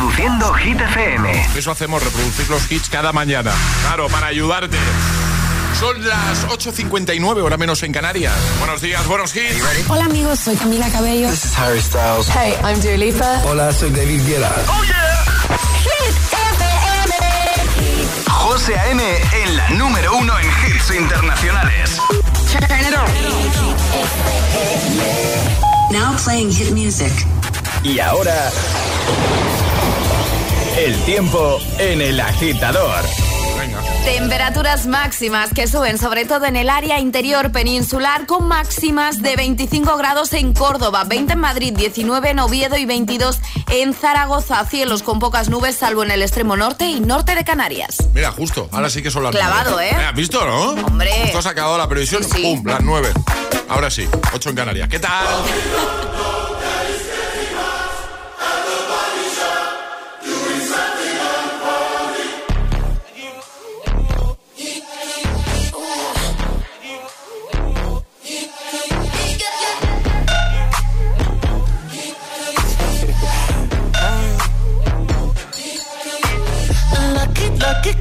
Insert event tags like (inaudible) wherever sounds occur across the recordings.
Reproduciendo Hit FM. Eso hacemos, reproducir los hits cada mañana. Claro, para ayudarte. Son las 8.59, hora menos en Canarias. Buenos días, buenos hits. Hola amigos, soy Camila Cabello. This is Harry Styles. Hey, I'm Dua Lipa. Hola, soy David Guetta. ¡Oh, yeah! Hit FM. José A.M. en la número uno en hits internacionales. Turn it on. Now playing hit music. Y ahora... El tiempo en el agitador. Venga. Temperaturas máximas que suben sobre todo en el área interior peninsular con máximas de 25 grados en Córdoba, 20 en Madrid, 19 en Oviedo y 22 en Zaragoza. Cielos con pocas nubes salvo en el extremo norte y norte de Canarias. Mira, justo, ahora sí que son las Clavado, nueve. ¿eh? ¿Has visto, no? Hombre. Esto ha acabado la previsión, Sí, sí. ¡pum! Las nueve. Ahora sí, ocho en Canarias. ¿Qué tal?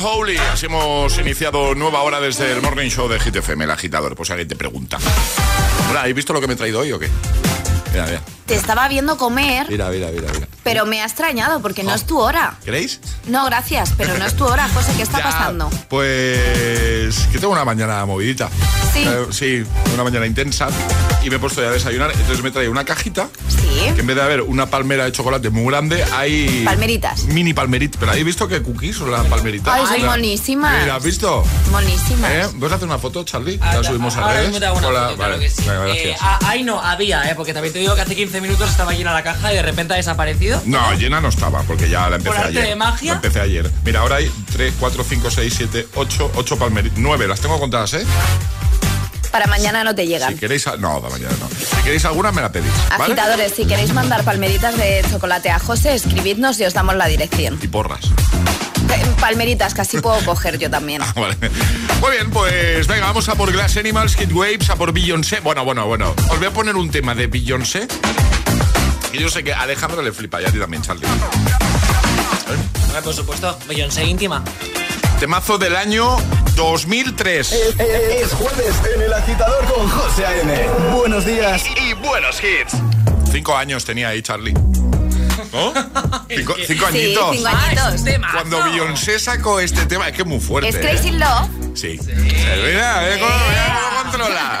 Unholy. Así hemos iniciado nueva hora desde el Morning Show de GTFM, el agitador. Pues alguien te pregunta. Hola, ¿habéis visto lo que me he traído hoy o qué? Mira, mira. Te estaba viendo comer, Mira, mira, mira, mira. pero me ha extrañado porque no es tu hora. ¿Queréis? No, gracias, pero no es tu hora, José. ¿Qué está (laughs) Ya, pasando? Pues que tengo una mañana movidita. Sí. Eh, sí, una mañana intensa. Y me he puesto ya a desayunar. Entonces me traído una cajita Sí. que en vez de haber una palmera de chocolate muy grande, hay... Palmeritas. Mini palmeritas. Pero ¿habéis visto qué cookies son las palmeritas? Ay, son monísimas. Mira, ¿has visto? Monísimas. ¿Eh? ¿Vas a hacer una foto, Charlie? Ah, La subimos a redes. Hola, foto, claro vale. que sí. Venga, Eh, gracias. ah, ahí no, había, ¿eh? Porque también te digo que hace 15 minutos estaba llena la caja y de repente ha desaparecido. No, llena no estaba, porque ya la empecé ¿Por arte ayer. de magia? La empecé ayer. Mira, ahora hay 3, 4, 5, 6, 7, 8, 8 palmeritas. 9, las tengo contadas, ¿eh? Para mañana no te llegan. Si queréis... a- No, de mañana no. Si queréis alguna, me la pedís, ¿vale? Agitadores, si queréis mandar palmeritas de chocolate a José, escribidnos y os damos la dirección. Y porras. Eh, Palmeritas, casi puedo (laughs) coger yo también. Ah, vale. Muy bien, pues venga, vamos a por Glass Animals, Kid Waves, a por Beyoncé. Bueno, bueno, bueno. Os voy a poner un tema de Beyoncé. Que yo sé que a Alejandro le flipa y a ti también, Charlie. Por supuesto, Beyoncé íntima. Temazo del año 2003. Eh, eh, eh, es, jueves en el agitador con José A.M. Buenos días y, buenos hits. Cinco años tenía ahí Charlie. ¿No? (laughs) Cinco, añitos. Cinco añitos. Ah, Cuando Beyoncé sacó este tema, es que es muy fuerte. Es Crazy. Love. Sí. sí. Mira, mira, cómo controla.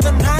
the night.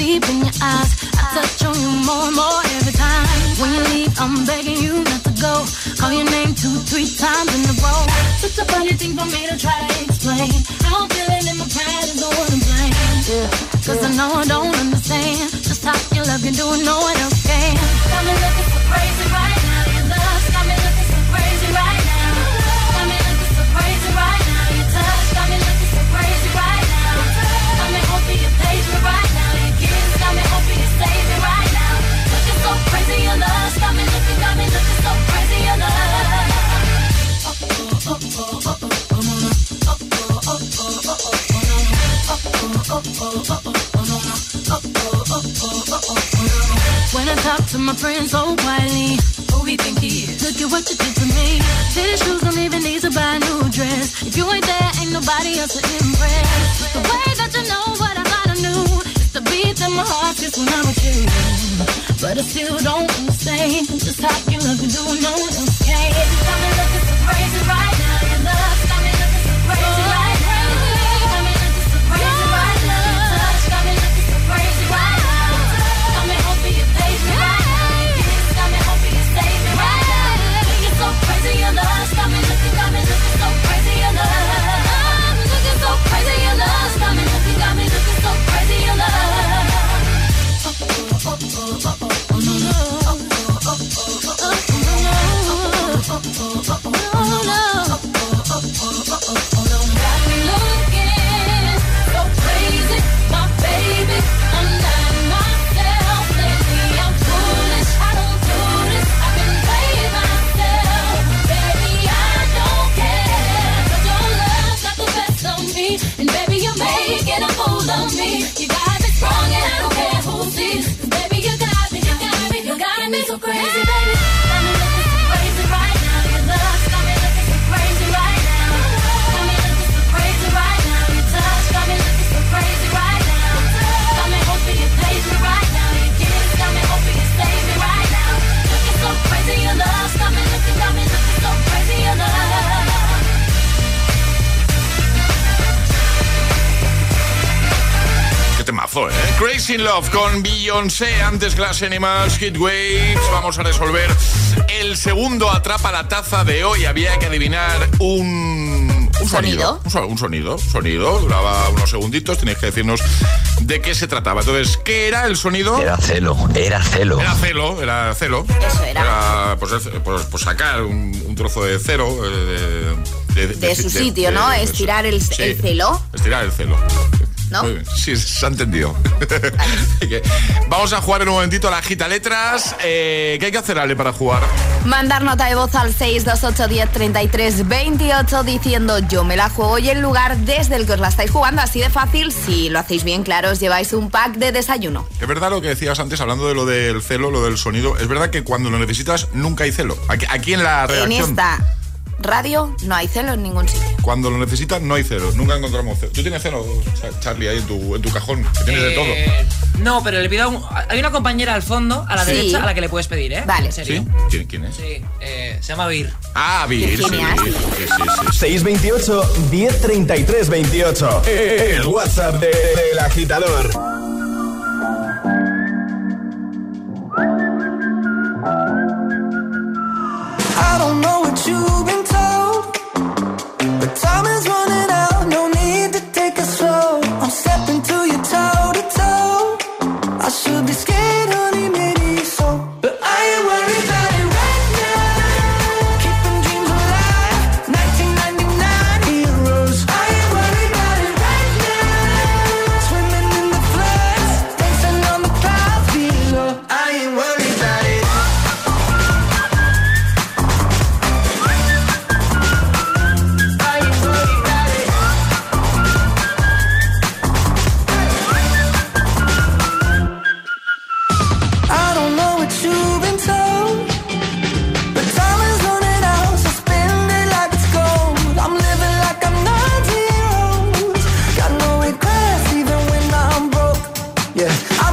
deep in If you ain't there, ain't nobody else to embrace. The way that you know what I thought I knew. It's the beat in my heart just when I'm with you. But I still don't understand just how you look do, no one else. Temazo, ¿eh? Crazy in Love con Beyoncé, antes Glass Animals, Hit Waves. Vamos a resolver el segundo Atrapa la Taza de hoy. Había que adivinar un... Un sonido. Un, so- un sonido. Sonido. Duraba unos segunditos. Tenéis que decirnos de qué se trataba. Entonces, ¿qué era el sonido? Era celo, era celo. Era celo, era celo. Eso era. pues, es- pues- pues sacar un, un trozo de cero. eh, de, de- De su sitio, ¿no? de- Estirar el- sí, el celo. Estirar el celo. ¿No? Muy bien. Sí, se ha entendido. (laughs) Vamos a jugar en un momentito a la gita letras. Eh, ¿Qué hay que hacer, Ale, para jugar? Mandar nota de voz al 628103328 diciendo yo me la juego y el lugar desde el que os la estáis jugando. Así de fácil, si lo hacéis bien claro, os lleváis un pack de desayuno. Es verdad lo que decías antes, hablando de lo del celo, lo del sonido. Es verdad que cuando lo necesitas nunca hay celo. Aquí, aquí en la En redacción, esta radio no hay celo en ningún sitio. cuando lo necesitas no hay celo. Nunca encontramos celo. ¿Tú tienes celo, Cha- Charlie, ahí en tu, en tu cajón? Que tienes de todo. Eh, No, pero le pido a un- Hay una compañera al fondo, a la Sí. derecha, a la que le puedes pedir, ¿eh? Vale. En serio. ¿Sí? ¿Quién, quién es? Sí, eh, se llama Vir. Ah, Vir, sí, sí, sí, sí, sí. 628 1033 28. El WhatsApp de- del agitador. Yeah,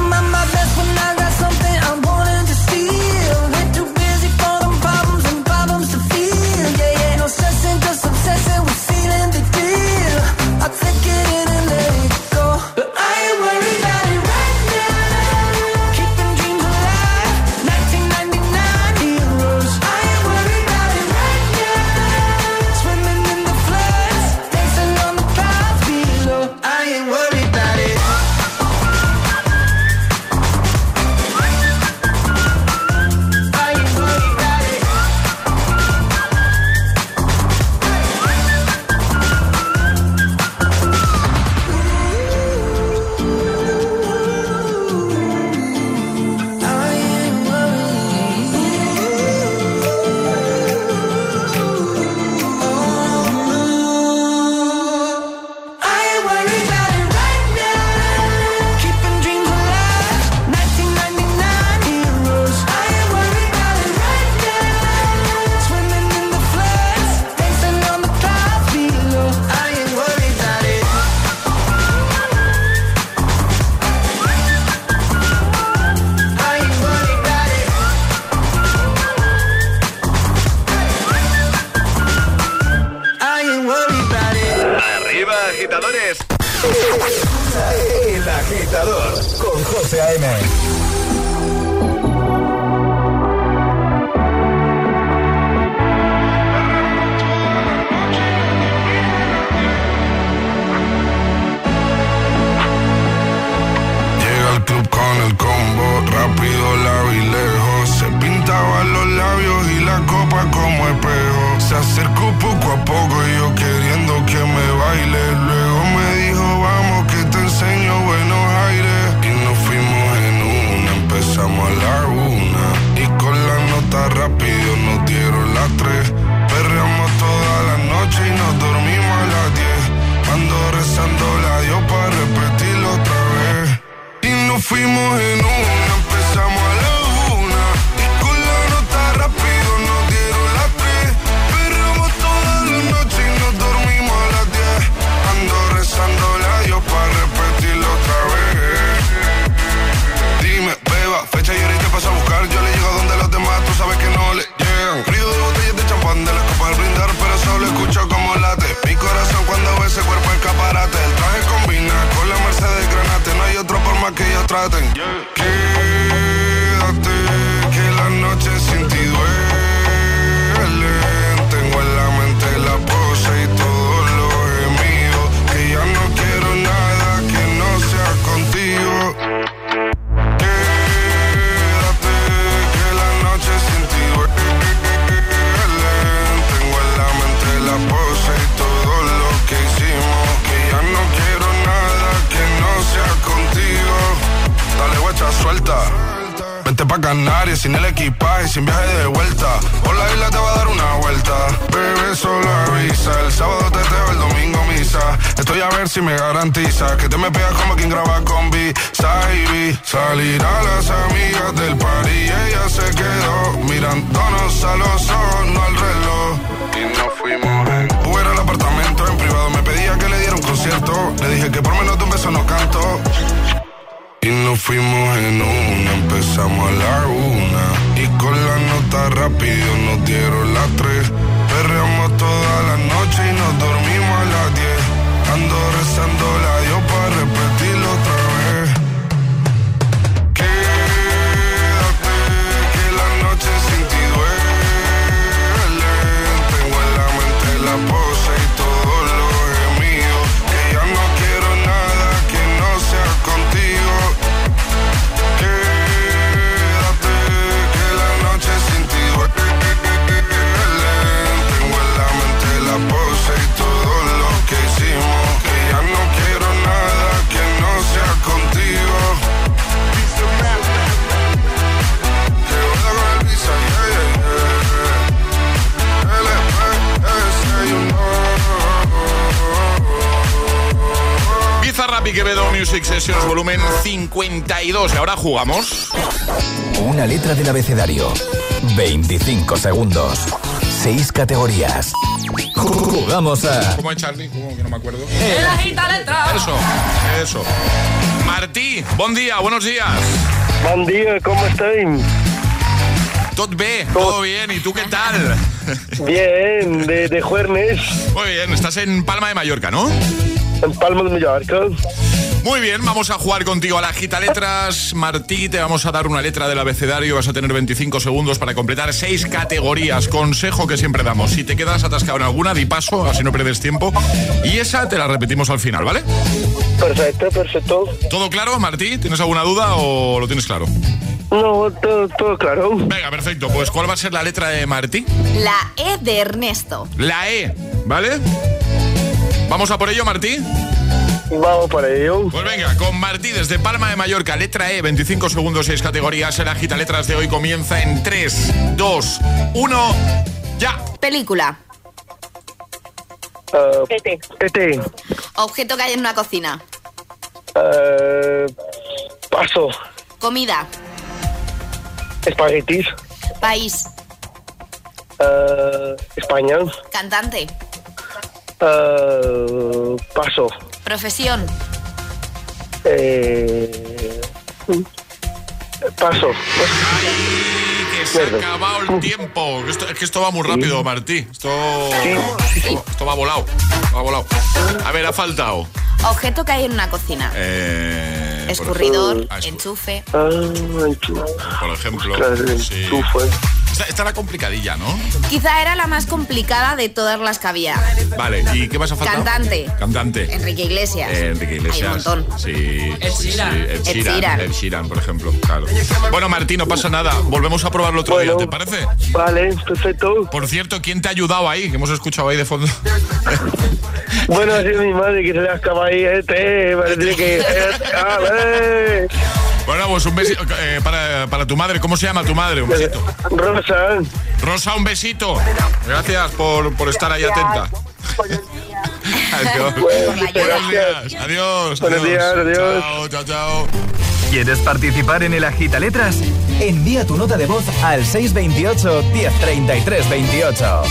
52. Y ahora jugamos. Una letra del abecedario. 25 segundos. 6 categorías. Jugamos a. ¿Cómo es Charlie? ¿Cómo que no me acuerdo? ¡El agita letra! Eso, eso. Martí, buen día, buenos días. Buen día, ¿cómo estáis? Tot B, todo bien, ¿y tú qué tal? Bien, de, de Juernes, Muy bien, estás en Palma de Mallorca, ¿no? en Palma de Mallorca. Muy bien, vamos a jugar contigo a la gita letras. Martí, te vamos a dar una letra del abecedario. Vas a tener 25 segundos para completar seis categorías. Consejo que siempre damos. Si te quedas atascado en alguna, di paso, así no pierdes tiempo. Y esa te la repetimos al final, ¿vale? Perfecto, perfecto. ¿Todo claro, Martí? ¿Tienes alguna duda o lo tienes claro? No, todo, todo claro. Venga, perfecto. Pues ¿cuál va a ser la letra de Martí? La E de Ernesto. La E, ¿vale? ¿Vamos a por ello, Martí? Vamos para ello. Pues venga, con Martí desde Palma de Mallorca, letra E, 25 segundos, 6 categorías. El agita letras de hoy comienza en 3, 2, 1, ya. Película. Uh, este. Objeto que hay en una cocina. Uh, paso. Comida. Espaguetis. País. Uh, España. Cantante. Uh, paso. Profesión. Eh, paso. Que se ha acabado el tiempo. Esto- es que esto va muy rápido, Martí. Esto, esto va volado. Va volado. A ver, ha faltado. Objeto que hay en una cocina. Eh, Escurridor, ejemplo- Ah, enchufe. Por ejemplo. Claro, sí. Esta, esta era complicadilla, ¿no? Quizá era la más complicada de todas las que había. Vale, ¿y qué más ha faltado? Cantante. Cantante. Enrique Iglesias. Eh, Enrique Iglesias. Hay un montón. Sí. Ed Sheeran. sí, Ed Ed Sheeran. Sheeran. Ed Sheeran, por ejemplo. Claro. Bueno, Martín, no pasa nada. Volvemos a probarlo otro día, ¿te parece? Vale, perfecto. Por cierto, ¿quién te ha ayudado ahí? Que hemos escuchado ahí de fondo. (laughs) Bueno, ha sido mi madre que se le acaba ahí este. Parece que. Bueno, pues un besito eh, para, para tu madre. ¿Cómo se llama tu madre? Un besito. Rosa. Rosa, un besito. Gracias por, por estar ahí atenta. Adiós. Buenos días. Adiós. Buenos adiós. días, adiós. Chao, chao, chao. ¿Quieres participar en el Agita Letras? Envía tu nota de voz al 628 1033 28.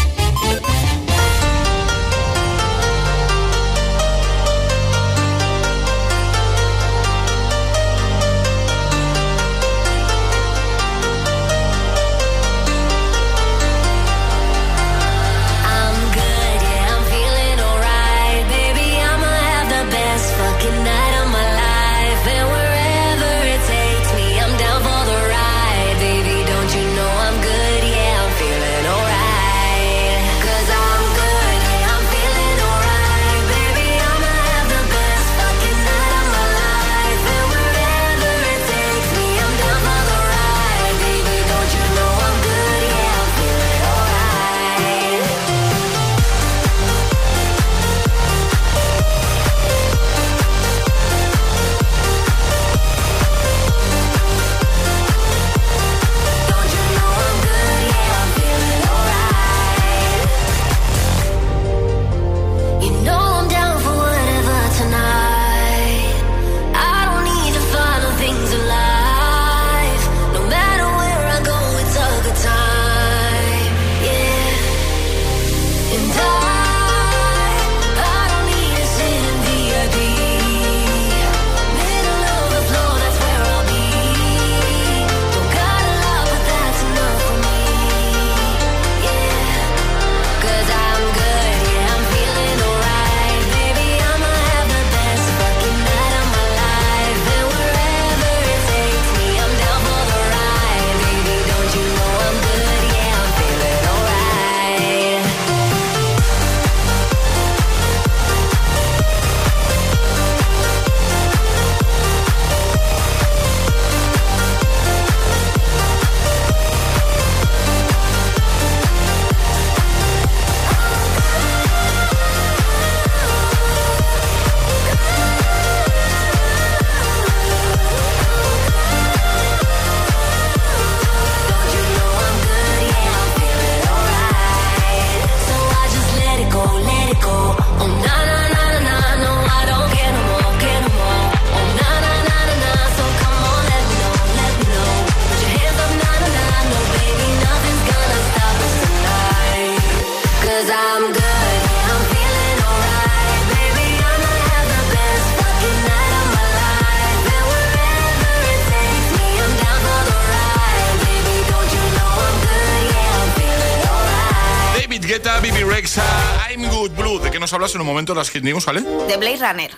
Nos hablas en un momento las Hit News, ¿vale? De Blade Runner.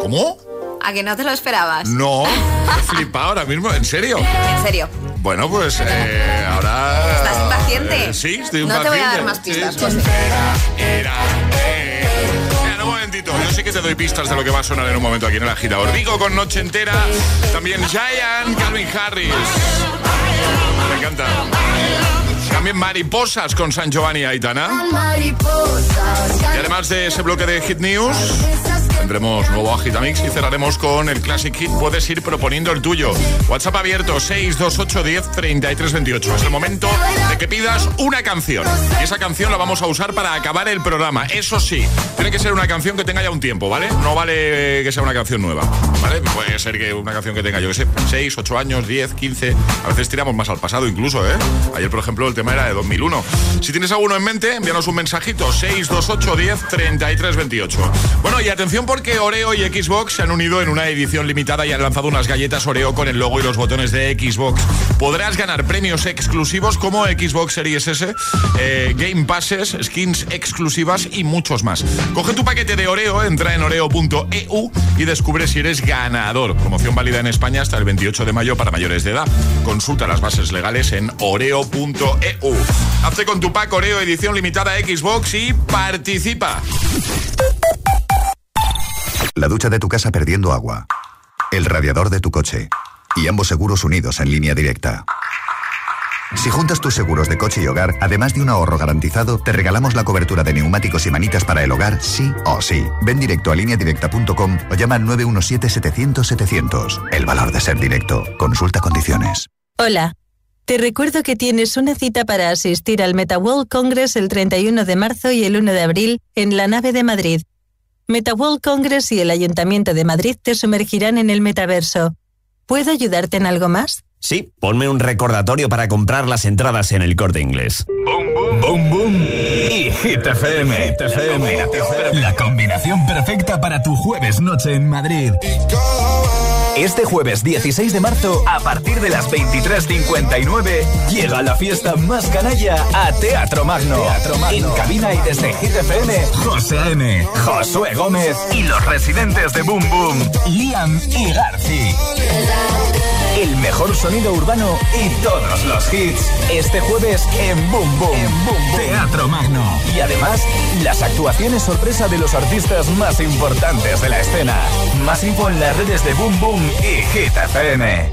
¿Cómo? ¿A que no te lo esperabas? No, (laughs) he flipado ahora mismo, ¿en serio? En serio. Bueno, pues eh, ahora... ¿Estás impaciente? Eh, sí, estoy No impaciente. te voy a dar más pistas. José. Era, era, eh. Mira, un momentito, yo sí que te doy pistas de lo que va a sonar en un momento aquí en el agitador. Digo con Noche Entera, también Giant, Calvin Harris. Me encanta. También Mariposas con San Giovanni y Aitana. Y además de ese bloque de Hit News, tendremos nuevo Agitamix y cerraremos con el Classic Hit. Puedes ir proponiendo el tuyo. WhatsApp abierto 628 10 33 28. Es el momento de que pidas una canción. Y esa canción la vamos a usar para acabar el programa. Eso sí, tiene que ser una canción que tenga ya un tiempo, ¿vale? No vale que sea una canción nueva. Puede ser que una canción que tenga, yo que sé, 6, 8 años, 10, 15. A veces tiramos más al pasado incluso, ¿eh? Ayer, por ejemplo, el tema era de 2001. Si tienes alguno en mente, envíanos un mensajito 628 10 33 28. Bueno, y atención porque Oreo y Xbox se han unido en una edición limitada y han lanzado unas galletas Oreo con el logo y los botones de Xbox. Podrás ganar premios exclusivos como Xbox Series S, eh, Game Passes, skins exclusivas y muchos más. Coge tu paquete de Oreo, entra en oreo.eu y descubre si eres ganador. Promoción válida en España hasta el 28 de mayo para mayores de edad. Consulta las bases legales en oreo.eu. Hazte con tu pack Oreo edición limitada Xbox y participa. La ducha de tu casa perdiendo agua. El radiador de tu coche. Y ambos seguros unidos en línea directa. Si juntas tus seguros de coche y hogar, además de un ahorro garantizado, te regalamos la cobertura de neumáticos y manitas para el hogar, sí o sí. Ven directo a lineadirecta.com o llama al 917-700-700. El valor de ser directo. Consulta condiciones. Hola. Te recuerdo que tienes una cita para asistir al MetaWorld Congress el 31 de marzo y el 1 de abril en la nave de Madrid. MetaWorld Congress y el Ayuntamiento de Madrid te sumergirán en el metaverso. ¿Puedo ayudarte en algo más? Sí, ponme un recordatorio para comprar las entradas en el corte inglés. Boom Boom y Hit FM. Hit FM. La combinación perfecta para tu jueves noche en Madrid. Este jueves 16 de marzo, a partir de las 23.59, llega la fiesta más canalla a Teatro Magno. Teatro Magno. En cabina y desde Hit FM, José A.M., Josué Gómez y los residentes de Boom Boom, Liam y Garci. El mejor sonido urbano y todos los hits. Este jueves en Boom Boom. Teatro Magno. Y además, las actuaciones sorpresa de los artistas más importantes de la escena. Más info en las redes de Boom Boom y Hit FM.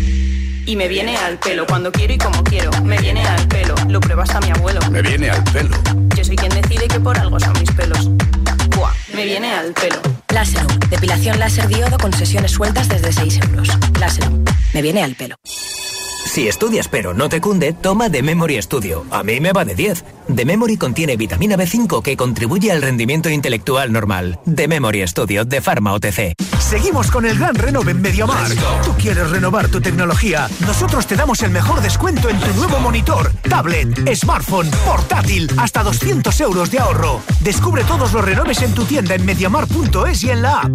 Y me viene al pelo cuando quiero y como quiero. Me viene al pelo, lo prueba hasta mi abuelo. Me viene al pelo. Yo soy quien decide que por algo son mis pelos. Buah, me viene al pelo. Láserum, depilación láser diodo con sesiones sueltas desde 6 euros. Láserum, me viene al pelo. Si estudias pero no te cunde, toma The Memory Studio. A mí me va de 10. The Memory contiene vitamina B5 que contribuye al rendimiento intelectual normal. The Memory Studio de Pharma OTC. Seguimos con el gran renove en Mediamar. Tú quieres renovar tu tecnología. Nosotros te damos el mejor descuento en tu nuevo monitor, tablet, smartphone, portátil, hasta 200 euros de ahorro. Descubre todos los renoves en tu tienda en mediamar.es y en la app.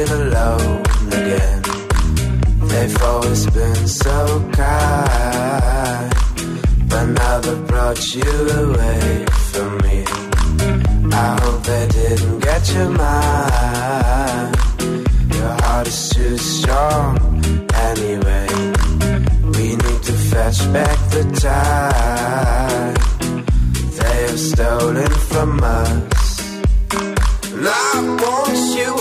Alone again. They've always been so kind, but now they brought you away from me. I hope they didn't get your mind. Your heart is too strong anyway. We need to fetch back the time they have stolen from us. I want you,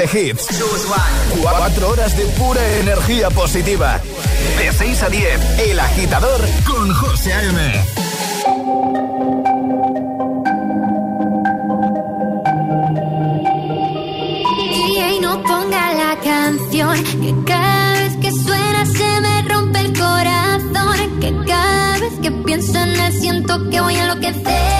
de. Cuatro horas de pura energía positiva. De 6 a 10, El Agitador con José A.M. Y no ponga la canción que cada vez que suena se me rompe el corazón. Que cada vez que pienso en él siento que voy a enloquecer.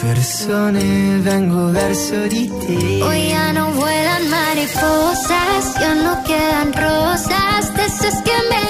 persone vengo verso di te. Hoy ya no vuelan mariposas, ya no quedan rosas, de esas que me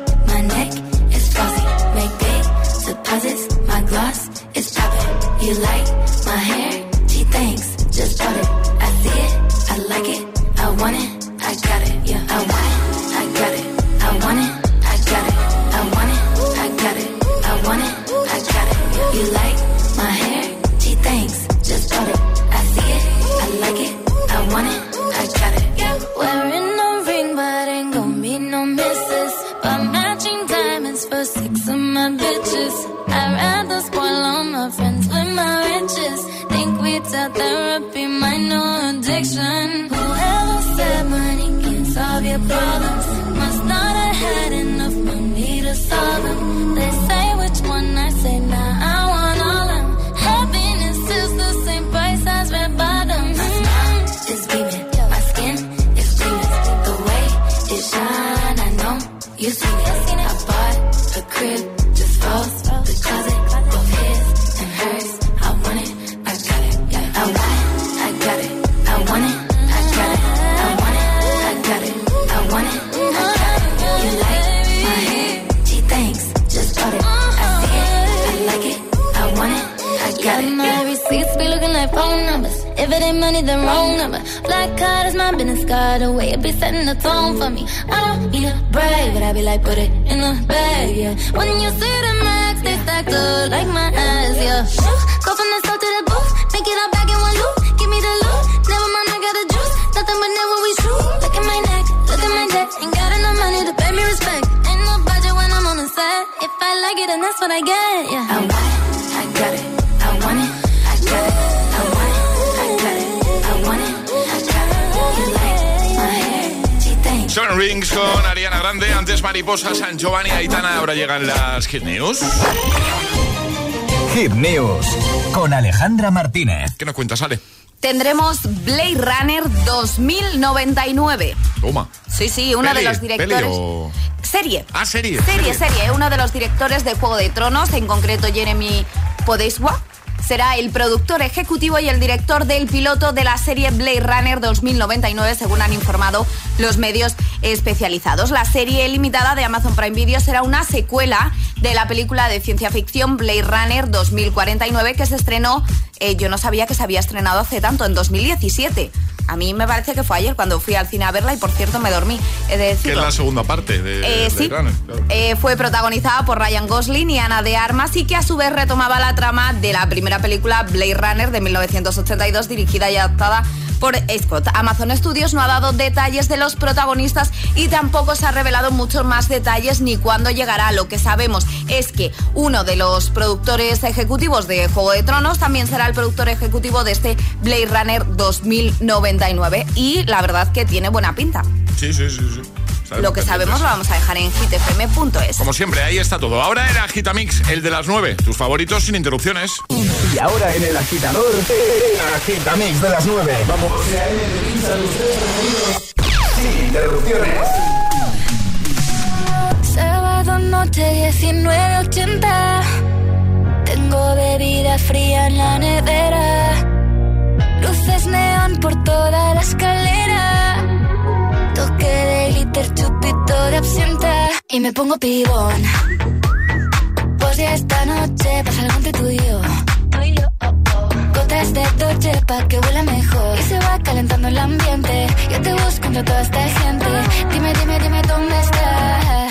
You like my hair? She thinks, just bought it. I see it, I like it, I want it, I got it, yeah, I want it. I bought a crib just for the closet, both his and hers. Be looking like phone numbers. If it ain't money, then wrong number. Black card is my business card. The way it be setting the tone for me. I don't need a brag, but I be like, put it in the bag, yeah. When you see the max, they stack up like my ass, yeah. Go from the south to the booth, make it all back in one loop. Give me the loot, never mind, I got the juice. Nothing but never we shoot. Look at my neck, look at my neck. Ain't got enough money to pay me respect. Ain't no budget when I'm on the set. If I like it, then that's what I get, yeah. Seven Rings con Ariana Grande, antes Mariposa, San Giovanni, Aitana, ahora llegan las Hit News. Hit News con Alejandra Martínez. ¿Qué nos cuentas, Ale? Tendremos Blade Runner 2099. Toma. Sí, sí, uno Peli, de los peli directores. o- Serie. Ah, serie. Serie, serie. Uno de los directores de Juego de Tronos, en concreto Jeremy Podeswa, será el productor ejecutivo y el director del piloto de la serie Blade Runner 2099, según han informado los medios especializados. La serie limitada de Amazon Prime Video será una secuela de la película de ciencia ficción Blade Runner 2049 que se estrenó, eh, yo no sabía que se había estrenado hace tanto, en 2017. A mí me parece que fue ayer cuando fui al cine a verla y por cierto me dormí. He de Que es decirlo. la segunda parte de, Eh, de sí. Runner, claro. Eh, fue protagonizada por Ryan Gosling y Ana de Armas y que a su vez retomaba la trama de la primera película Blade Runner de 1982 dirigida y adaptada por Scott. Amazon Studios no ha dado detalles de los protagonistas y tampoco se ha revelado muchos más detalles ni cuándo llegará. Lo que sabemos es que uno de los productores ejecutivos de Juego de Tronos también será el productor ejecutivo de este Blade Runner 2099 y la verdad que tiene buena pinta. Sí, sí, sí. sí. Lo que sabemos lo vamos a dejar en hitfm.es. Como siempre, ahí está todo. Ahora era Gitamix, el de las 9. Tus favoritos sin interrupciones. Y ahora en el agitador, el agitamix de las 9. Vamos. Sin interrupciones. Sábado noche 1980. Tengo bebida fría en la nevera. Luces neón por toda la escalera. Glitter, chupito de absenta. Y me pongo pibón. Pues ya esta noche pasa algo entre tú y yo. Gotas de Dolce pa' que huela mejor Y se va calentando el ambiente Yo te busco entre toda esta gente Dime, dime, dime dónde está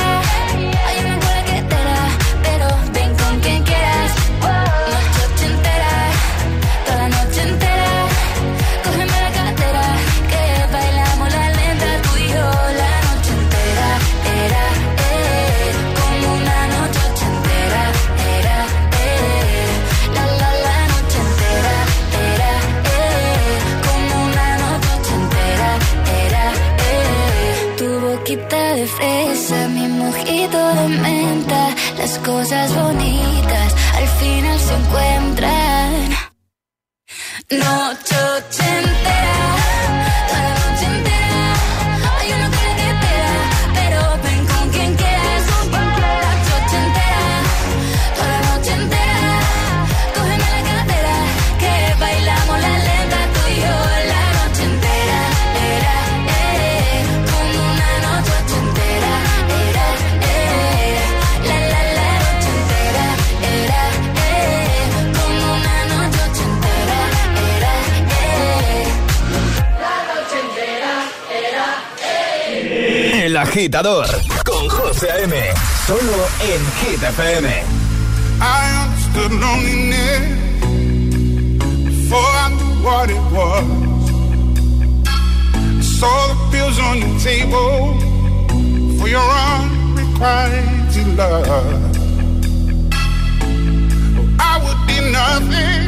agitador con José A.M. Solo en Hit FM. I understood loneliness before I knew what it was. I saw the pills on your table for your unrequited love. I would be nothing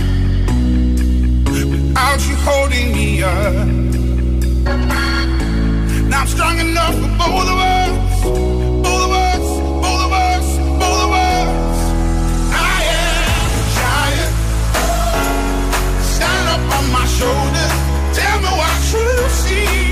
without you holding me up. I'm strong enough for both of us. I am a giant. Stand up on my shoulders. Tell me what you see.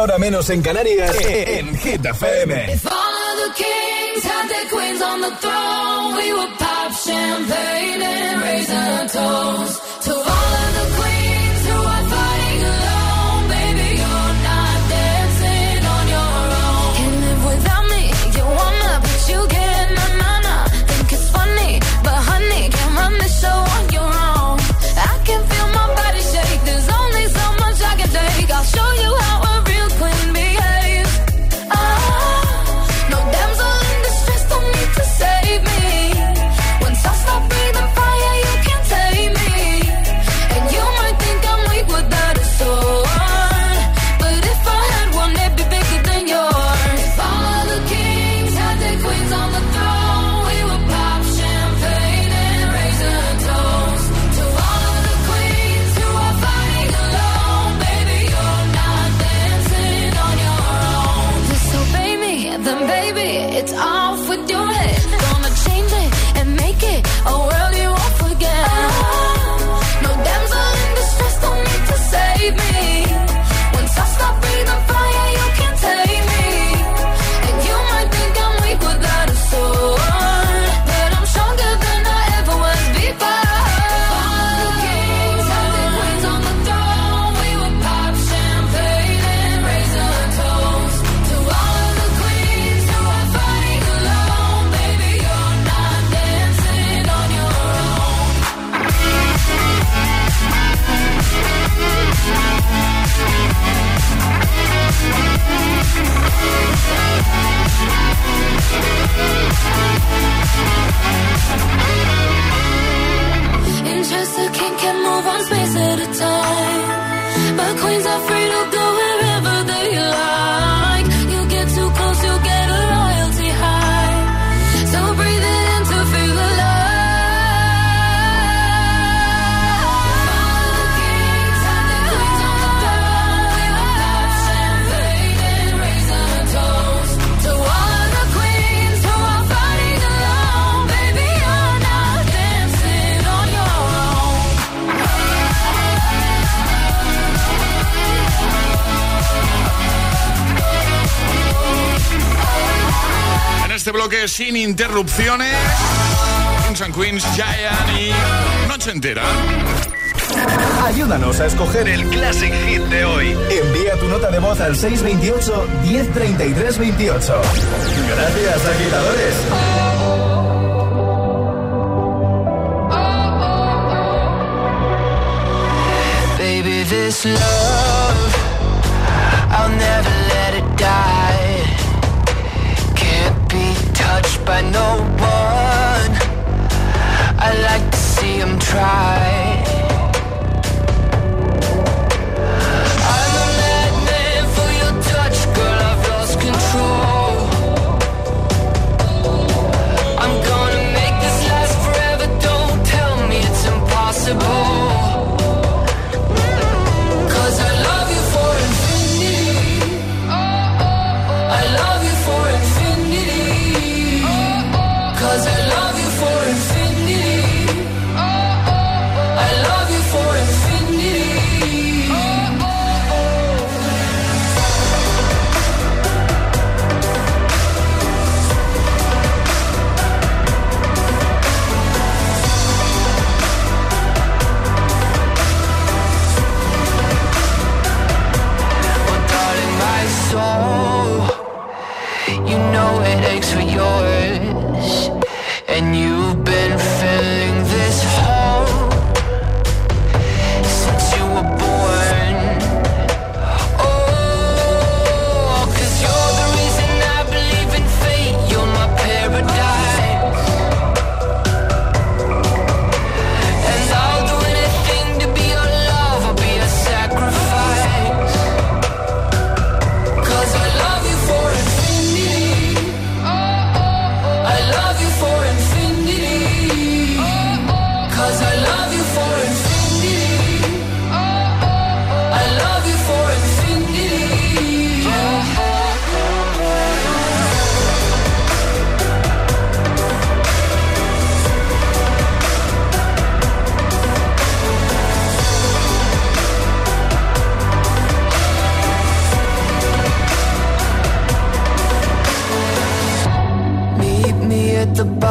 Hora menos en Canarias, en Hit FM. If all the kings had their queens on the throne, we would pop champagne and raise our toast. then baby, it's off with your head. Gonna change it and make it. Oh, space at a time. bloque sin interrupciones. Kings and Queens, Giant y Noche Entera. Ayúdanos a escoger el Classic Hit de hoy. Envía tu nota de voz al 628-103328. Gracias, agitadores. Baby, this love, I'll never let it die. by no one. I like to see them try.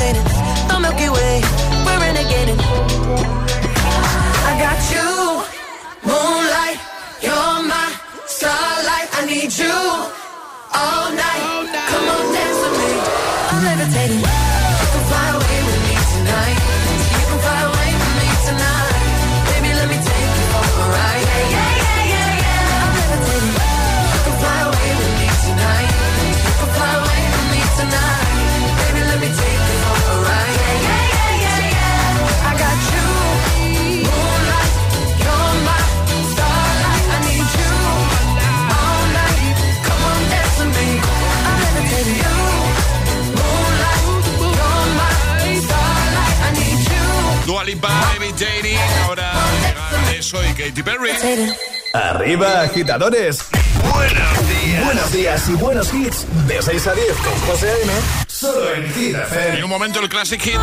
I'm. The Milky Way, we're renegading. I got you, moonlight. You're my starlight. I need you all night. Come on, dance with me. I'm levitating. Llegan eso y Katy Perry. Arriba, agitadores. Buenos días. Buenos días y buenos hits. De 6 a 10 con José A.M. Solo en Hit FM. En un momento el Classic Hit.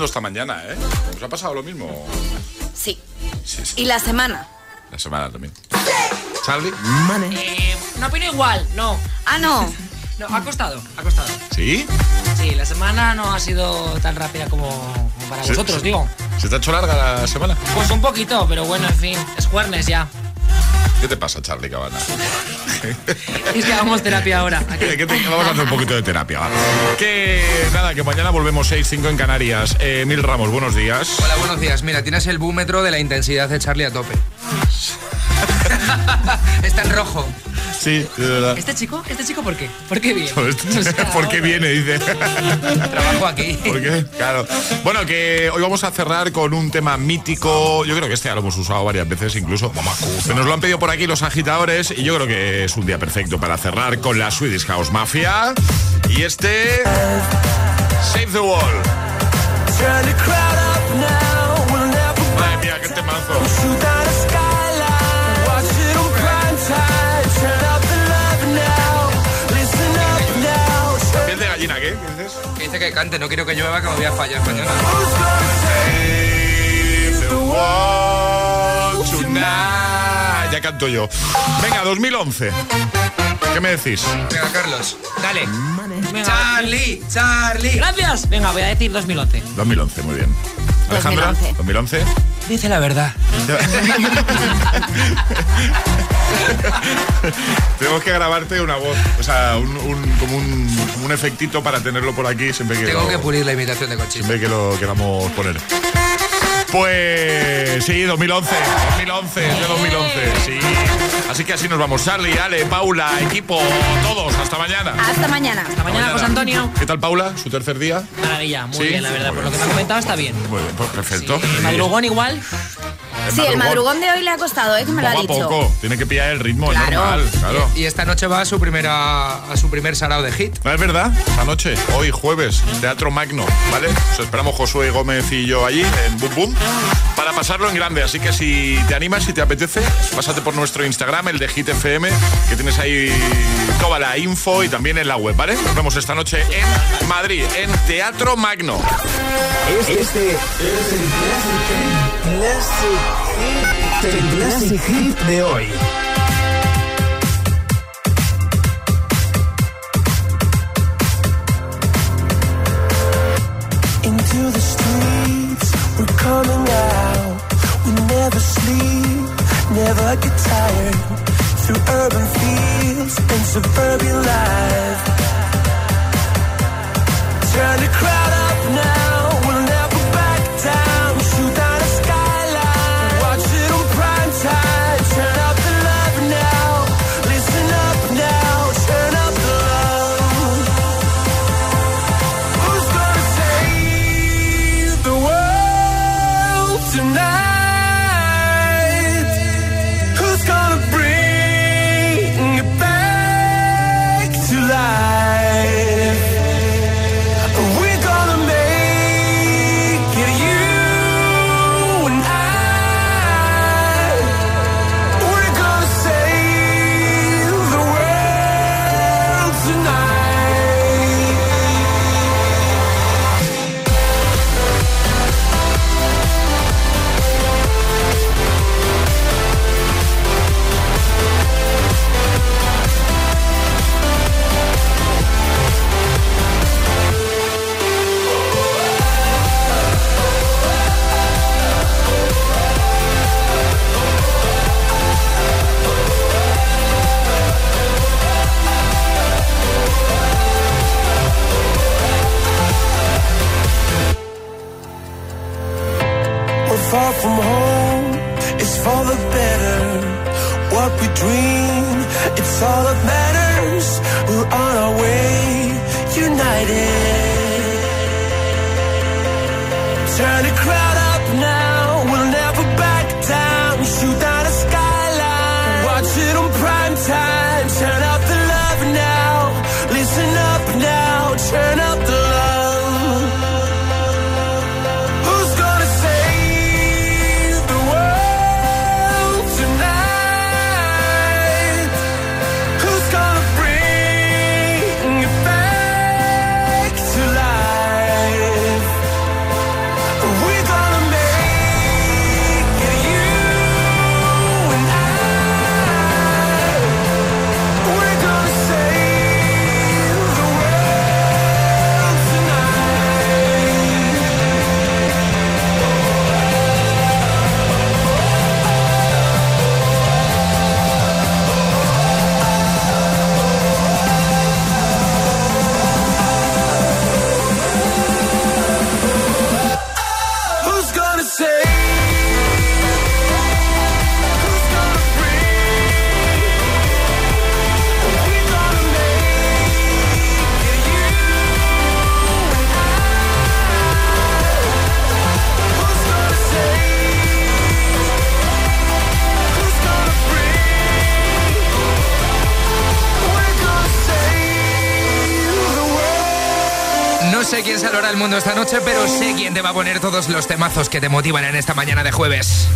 Volando esta mañana, ¿eh? ¿Os ha pasado lo mismo? Sí. Sí, sí. Y la semana. La semana también. Charlie. Eh, no opino igual, no. Ah, no. (laughs) No, ha costado, ha costado. ¿Sí? Sí, la semana no ha sido tan rápida como, como para Sí, vosotros, digo. ¿Se te ha hecho larga la semana? Pues un poquito, pero bueno, en fin, es jueves ya. ¿Qué te pasa, Charlie Cabana? (laughs) Es que hagamos terapia ahora. (laughs) ¿Qué te- Vamos a hacer un poquito de terapia. va. Que nada, que mañana volvemos 6-5 en Canarias. Eh, Mil Ramos, buenos días. Hola, buenos días. Mira, tienes el búmetro de la intensidad de Charlie a tope. (laughs) Está en rojo. Sí, de verdad. ¿Este chico? ¿Este chico por qué? ¿Por qué bien? (laughs) ¿Por qué viene? Dice. Trabajo aquí. ¿Por qué? Claro. Bueno, que hoy vamos a cerrar con un tema mítico. Yo creo que este ya lo hemos usado varias veces incluso. Que nos lo han pedido por aquí los agitadores y yo creo que es un día perfecto para cerrar con la Swedish House Mafia. Y este. Save the Wall. Madre mía, qué temazo. Dice que cante, no quiero que llueva, que me voy a fallar mañana. Ya canto yo. Venga, 2011. ¿Qué me decís? Venga, Carlos, dale. Venga. Charlie, Charlie. Gracias. Venga, voy a decir 2011. 2011, muy bien. Alejandra, 2011. Dice la verdad. (laughs) (laughs) (laughs) Tenemos que grabarte una voz, o sea, un, un- como, un, un efectito para tenerlo por aquí siempre que, Tengo lo, que pulir la imitación de Conchita. siempre que lo queramos poner. Pues sí, 2011, 2011, es de 2011, sí. Así que así nos vamos. Charlie, Ale, Paula, equipo, todos, hasta mañana. Hasta mañana. Hasta mañana, José Antonio. ¿Qué tal, Paula? ¿Su tercer día? Maravilla, muy Sí, bien, la verdad. muy Por lo que me ha comentado está bien. Muy bien, pues perfecto. El madrugón igual. Sí, el madrugón de hoy le ha costado, ¿eh? Que me lo ha a dicho. poco, tiene que pillar el ritmo, Claro. normal, claro. Y esta noche va a su primera a su primer sarao de hit. No, es verdad, esta noche, hoy jueves, Teatro Magno, ¿vale? Os esperamos Josué Gómez y yo allí en Boom Boom para pasarlo en grande. Así que si te animas, si te apetece, pásate por nuestro Instagram, el de Hit FM, que tienes ahí toda la info y también en la web, ¿vale? Nos vemos esta noche en Madrid, en Teatro Magno. Este es el Classic, el Classic Hit de hoy. into the streets. We're coming out. We never sleep, never get tired. Through urban fields and suburban life. Turn the crowd from home, it's for the better. What we dream, it's all that matters. We're on our way, united. Turn the crowd sé quién salvará el mundo esta noche, pero sé quién te va a poner todos los temazos que te motivan en esta mañana de jueves.